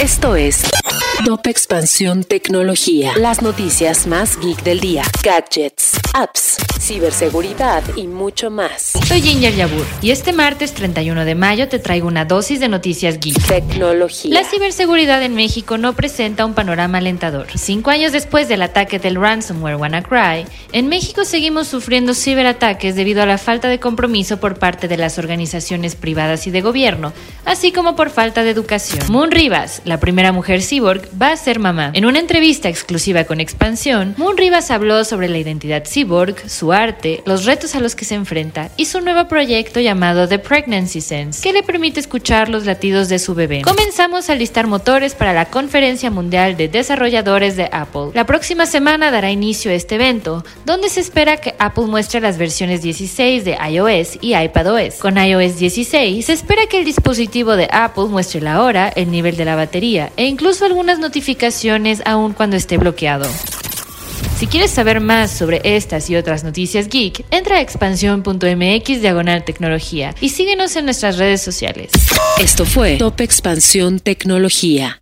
Esto es Top Expansión Tecnología. Las noticias más geek del día. Gadgets, apps, ciberseguridad y mucho más. Soy Ginger Yabur y este martes 31 de mayo te traigo una dosis de noticias geek. Tecnología. La ciberseguridad en México no presenta un panorama alentador. Cinco años después del ataque del ransomware WannaCry, en México seguimos sufriendo ciberataques debido a la falta de compromiso por parte de las organizaciones privadas y de gobierno, así como por falta de educación. Moon Rivas, la primera mujer cyborg, va a ser mamá. En una entrevista exclusiva con Expansión, Moon Rivas habló sobre la identidad cyborg, su arte, los retos a los que se enfrenta y su nuevo proyecto llamado The Pregnancy Sense, que le permite escuchar los latidos de su bebé. Comenzamos a listar motores para la Conferencia Mundial de Desarrolladores de Apple. La próxima semana dará inicio este evento, donde se espera que Apple muestre las versiones 16 de iOS y iPadOS. Con iOS 16 se espera que el dispositivo de Apple muestre la hora, el nivel de la batería e incluso algunas notificaciones aun cuando esté bloqueado. Si quieres saber más sobre estas y otras noticias geek, entra a expansión.mx diagonal tecnología y síguenos en nuestras redes sociales. Esto fue Top Expansión Tecnología.